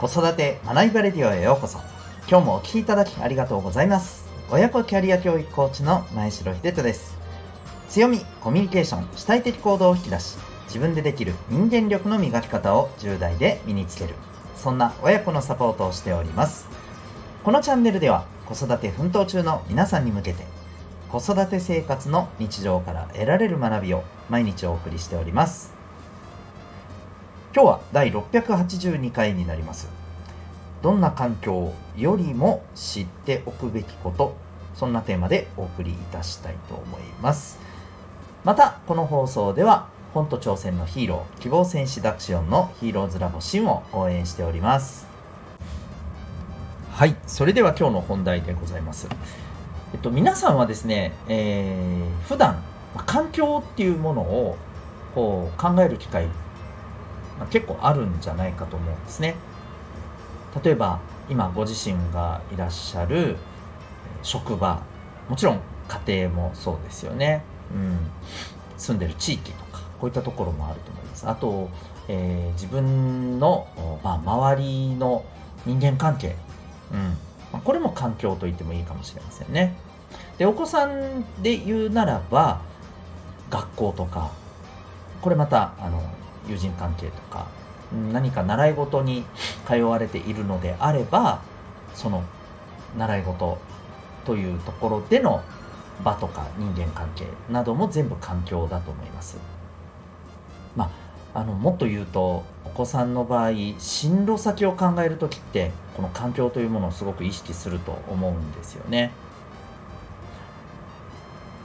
子育て学びバレディオへようこそ。今日もお聴きいただきありがとうございます。親子キャリア教育コーチの前城秀人です。強みコミュニケーション主体的行動を引き出し自分でできる人間力の磨き方を10代で身につける。そんな親子のサポートをしております。このチャンネルでは子育て奮闘中の皆さんに向けて子育て生活の日常から得られる学びを毎日お送りしております。今日は第682回になります。どんな環境よりも知っておくべきことそんなテーマでお送りいたしたいと思います。またこの放送では本と挑戦のヒーロー希望戦士ダクシオンのヒーローズラボシンを応援しております。はいそれでは今日の本題でございます。えっと皆さんはですね、えー、普段環境っていうものをこう考える機会まあ、結構あるんじゃないかと思うんですね。例えば今ご自身がいらっしゃる職場もちろん家庭もそうですよね、うん、住んでる地域とかこういったところもあると思います。あと、えー、自分の、まあ、周りの人間関係、うん。まあ、これも環境と言ってもいいかもしれませんね。でお子さんで言うならば学校とかこれまたあの友人関係とか何か習い事に通われているのであればその習い事というところでの場とか人間関係なども全部環境だと思います。まあ、あのもっと言うとお子さんの場合進路先を考える時ってこの環境というものをすごく意識すると思うんですよね。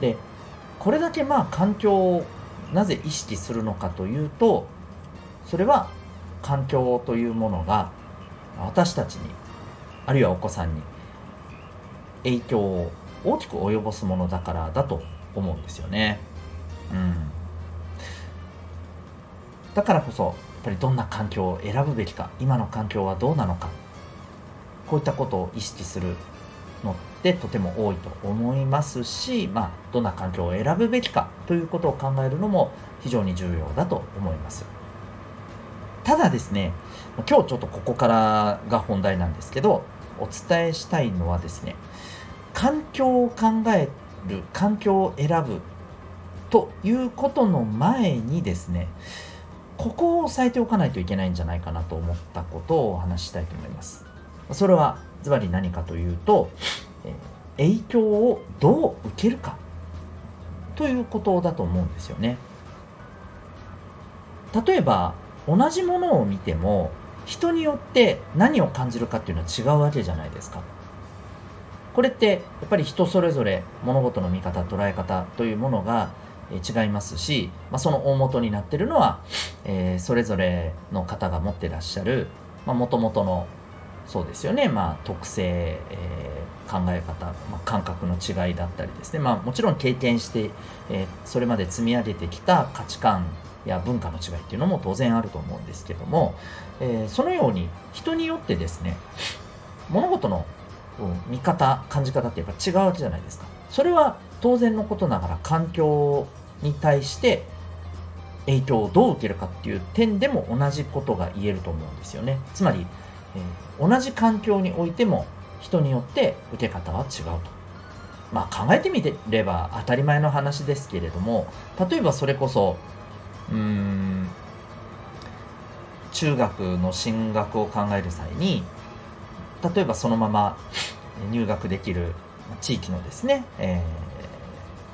でこれだけまあ環境をなぜ意識するのかというとそれは環境というものが私たちにあるいはお子さんに影響を大きく及ぼすものだからだと思うんですよね。うん、だからこそやっぱりどんな環境を選ぶべきか今の環境はどうなのかこういったことを意識するのってとても多いと思いますし、まあ、どんな環境を選ぶべきかということを考えるのも非常に重要だと思います。ただですね、今日ちょっとここからが本題なんですけど、お伝えしたいのはですね、環境を考える、環境を選ぶということの前にですね、ここを押さえておかないといけないんじゃないかなと思ったことをお話ししたいと思います。それはズバリ何かというと、影響をどう受けるかということだと思うんですよね。例えば同じものを見ても人によって何を感じるかっていうのは違うわけじゃないですか。これってやっぱり人それぞれ物事の見方捉え方というものが違いますし、まあ、その大元になってるのは、えー、それぞれの方が持ってらっしゃるもともとのそうですよね、まあ、特性、えー、考え方、まあ、感覚の違いだったりですね、まあ、もちろん経験して、えー、それまで積み上げてきた価値観や文化の違いっていうのも当然あると思うんですけども、えー、そのように人によってですね物事の、見方感じ方ってやっぱ違うわけじゃないですかそれは当然のことながら環境に対して影響をどう受けるかっていう点でも同じことが言えると思うんですよねつまりえー、同じ環境においても人によって受け方は違うと。まあ考えてみれば当たり前の話ですけれども例えばそれこそうん。中学の進学を考える際に例えばそのまま入学できる地域のですね、え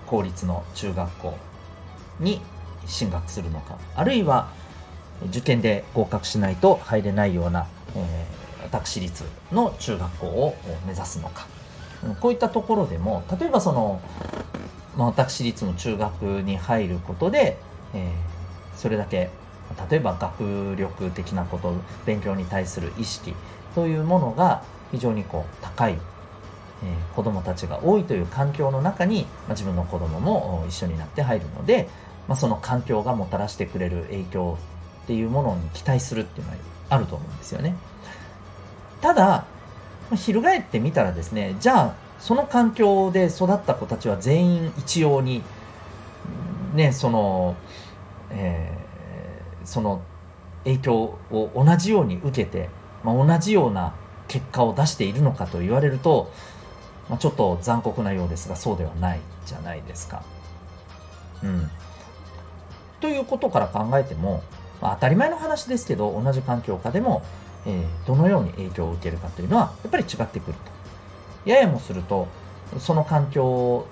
ー、公立の中学校に進学するのかあるいは受験で合格しないと入れないようなえー、私立の中学校を目指すのか、こういったところでも例えばその、まあ、私立の中学に入ることで、えー、それだけ例えば学力的なこと勉強に対する意識というものが非常にこう高い、えー、子どもたちが多いという環境の中に、まあ、自分の子どもも一緒になって入るので、まあ、その環境がもたらしてくれる影響っていうものに期待するっていうのはあると思うんですよね。ただ、翻ってみたらですね、じゃあ、その環境で育った子たちは全員一様に、ね、その、えー、その影響を同じように受けて、まあ、同じような結果を出しているのかと言われると、まあ、ちょっと残酷なようですがそうではないじゃないですか。うん、ということから考えても、まあ、当たり前の話ですけど同じ環境下でも、えー、どのように影響を受けるかというのはやっぱり違ってくると。ややもするとその環境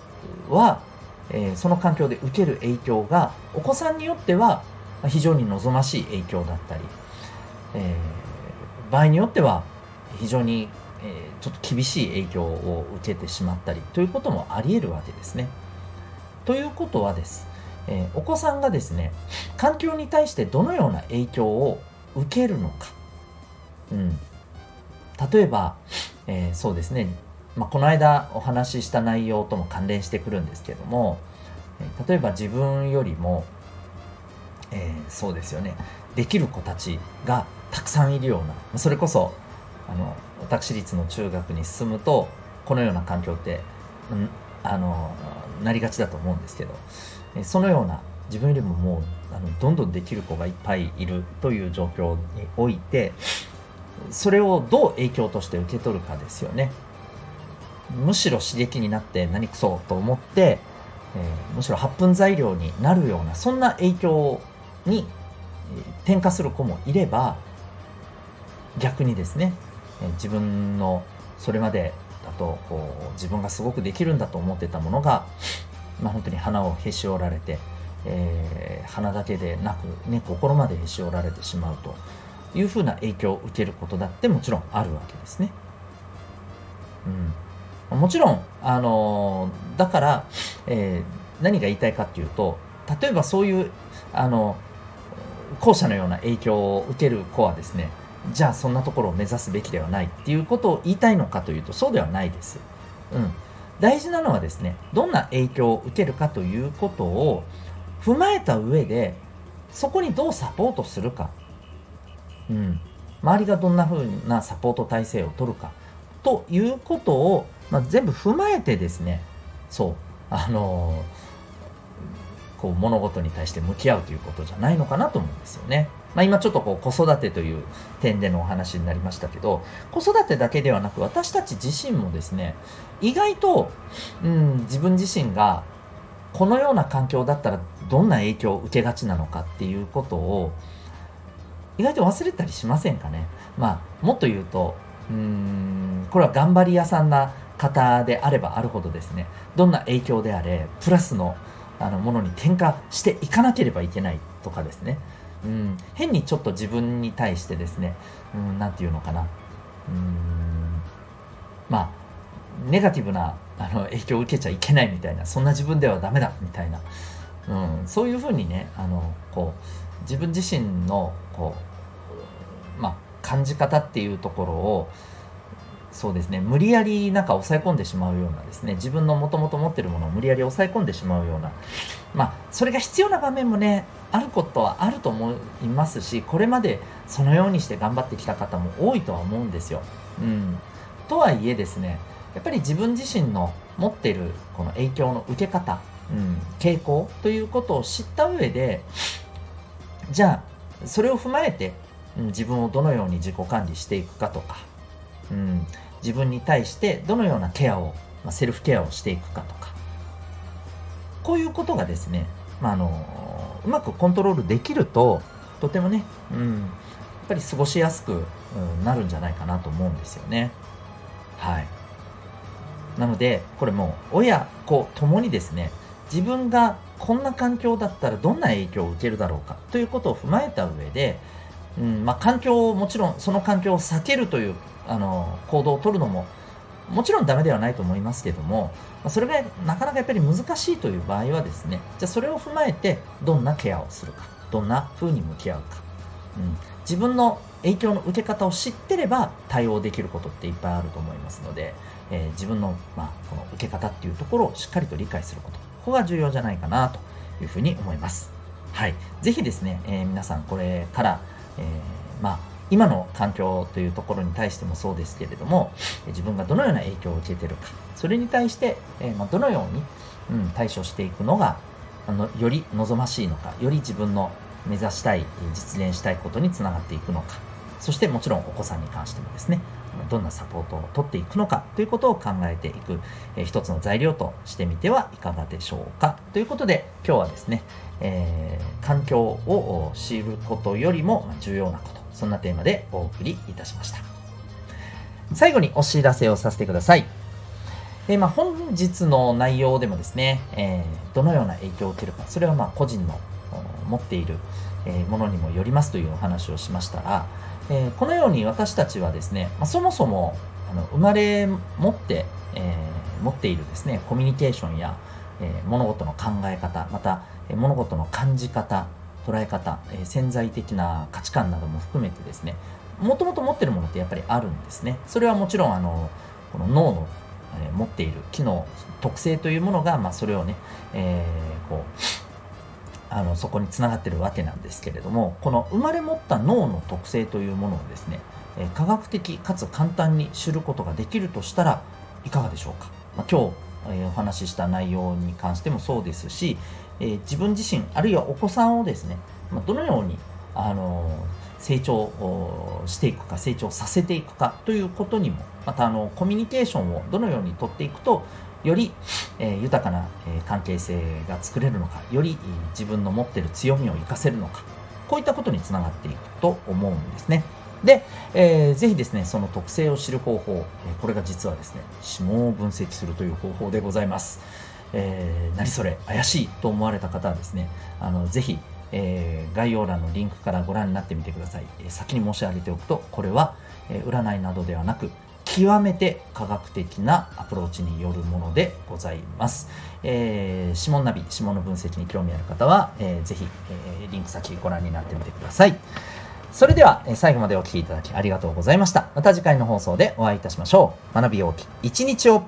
は、えー、その環境で受ける影響がお子さんによっては非常に望ましい影響だったり、えー、場合によっては非常に、えー、ちょっと厳しい影響を受けてしまったりということもあり得るわけですね。ということはです、えー、お子さんがですね環境に対してどのような影響を受けるのか、うん、例えば、え、そうですね、まあ、この間お話しした内容とも関連してくるんですけども、例えば自分よりも、えー、そうですよね。できる子たちがたくさんいるようなそれこそあの私立の中学に進むとこのような環境って、うん、あのなりがちだと思うんですけどそのような自分よりももうあのどんどんできる子がいっぱいいるという状況においてそれをどう影響として受け取るかですよね。むしろ刺激になって何くそと思って、えー、むしろ発奮材料になるようなそんな影響に転化する子もいれば逆にですねえ自分のそれまでだとこう自分がすごくできるんだと思ってたものが、まあ、本当に鼻をへし折られて、えー、鼻だけでなく、ね、心までへし折られてしまうというふうな影響を受けることだってもちろんあるわけですね。もちろん、あのー、だから、えー、何が言いたいかっていうと例えばそういうあの後者のような影響を受ける子はですねじゃあそんなところを目指すべきではないっていうことを言いたいのかというとそうではないです。うん、大事なのはですねどんな影響を受けるかということを踏まえた上でそこにどうサポートするか、うん、周りがどんな風なサポート体制を取るか。ということを、まあ、全部踏まえてですねそうあのー、こう物事に対して向き合うということじゃないのかなと思うんですよね。まあ、今ちょっとこう子育てという点でのお話になりましたけど子育てだけではなく私たち自身もですね意外と、うん、自分自身がこのような環境だったらどんな影響を受けがちなのかっていうことを意外と忘れたりしませんかね。まあ、もっと言うとうんこれは頑張り屋さんな方であればあるほどですねどんな影響であれプラスのあのものに転化していかなければいけないとかですね。うん、変にちょっと自分に対してですね、うん、なんていうのかな、うん、まあ、ネガティブなあの影響を受けちゃいけないみたいな、そんな自分ではダメだみたいな、うん、そういうふうにね、あの、こう、自分自身の、こう、まあ、感じ方っていうところを、そうですね、無理やりなんか抑え込んでしまうようなですね、自分のもともと持ってるものを無理やり抑え込んでしまうような、まあ、それが必要な場面もね、あることはあると思いますし、これまでそのようにして頑張ってきた方も多いとは思うんですよ。うん。とはいえですね、やっぱり自分自身の持っているこの影響の受け方、うん、傾向ということを知った上で、じゃあ、それを踏まえて、うん、自分をどのように自己管理していくかとか、うん、自分に対してどのようなケアを、まあ、セルフケアをしていくかとか、こういうことがですね、まあ、あのうまくコントロールできると、とてもね、うん、やっぱり過ごしやすく、なるんじゃないかなと思うんですよね。はい。なので、これも親子ともにですね、自分がこんな環境だったらどんな影響を受けるだろうかということを踏まえた上で、うんまあ、環境をもちろんその環境を避けるというあの行動をとるのももちろんダメではないと思いますけどもま、それがなかなかやっぱり難しいという場合はですね、じゃあそれを踏まえてどんなケアをするか、どんな風に向き合うか、うん、自分の影響の受け方を知ってれば対応できることっていっぱいあると思いますので、えー、自分の,、まあこの受け方っていうところをしっかりと理解すること、ここが重要じゃないかなというふうに思います。はい。ぜひですね、えー、皆さんこれから、えー、まあ、今の環境というところに対してもそうですけれども、自分がどのような影響を受けてるか、それに対して、えまどのように、うん、対処していくのが、あのより望ましいのか、より自分の目指したい、実現したいことにつながっていくのか、そしてもちろんお子さんに関してもですね。どんなサポートを取っていくのかということを考えていく、えー、一つの材料としてみてはいかがでしょうか。ということで今日はですね、えー、環境を知ることよりも重要なことそんなテーマでお送りいたしました。最後にお知らせをさせてください。で、まあ、本日の内容でもですね、えー、どのような影響を受けるかそれはまあ個人の持っているものにもよりますというお話をしましたら、えー、このように私たちはですね、まあ、そもそもあの生まれ持って、えー、持っているですねコミュニケーションや、えー、物事の考え方また、え物事の感じ方捉え方、え潜在的な価値観なども含めてですねもともと持ってるものってやっぱりあるんですね。それはもちろんあのこの脳の、え持っている機能特性というものが、まあ、それをね、えこうあのそこにつながってるわけなんですけれどもこの生まれ持った脳の特性というものをですね、え科学的かつ簡単に知ることができるとしたらいかがでしょうか、まあ、今日、えお話しした内容に関してもそうですし、えー、自分自身あるいはお子さんをですね、まあ、どのようにあの成長していくか成長させていくかということにもまたあのコミュニケーションをどのようにとっていくとより、えー、豊かな、え、関係性が作れるのか、より、自分の持っている強みを活かせるのか、こういったことにつながっていくと思うんですね。で、えー、ぜひですね、その特性を知る方法、これが実はですね、指紋を分析するという方法でございます。えー、何それ怪しいと思われた方はですね、あのぜひ、えー、概要欄のリンクからご覧になってみてください。えー、先に申し上げておくと、これは、え占いなどではなく、極めて科学的なアプローチによるものでございます。えー、指紋ナビ、指紋の分析に興味ある方は、えー、ぜひ、えー、リンク先ご覧になってみてください。それでは、えー、最後までお聴きいただきありがとうございました。また次回の放送でお会いいたしましょう。学び大き一日を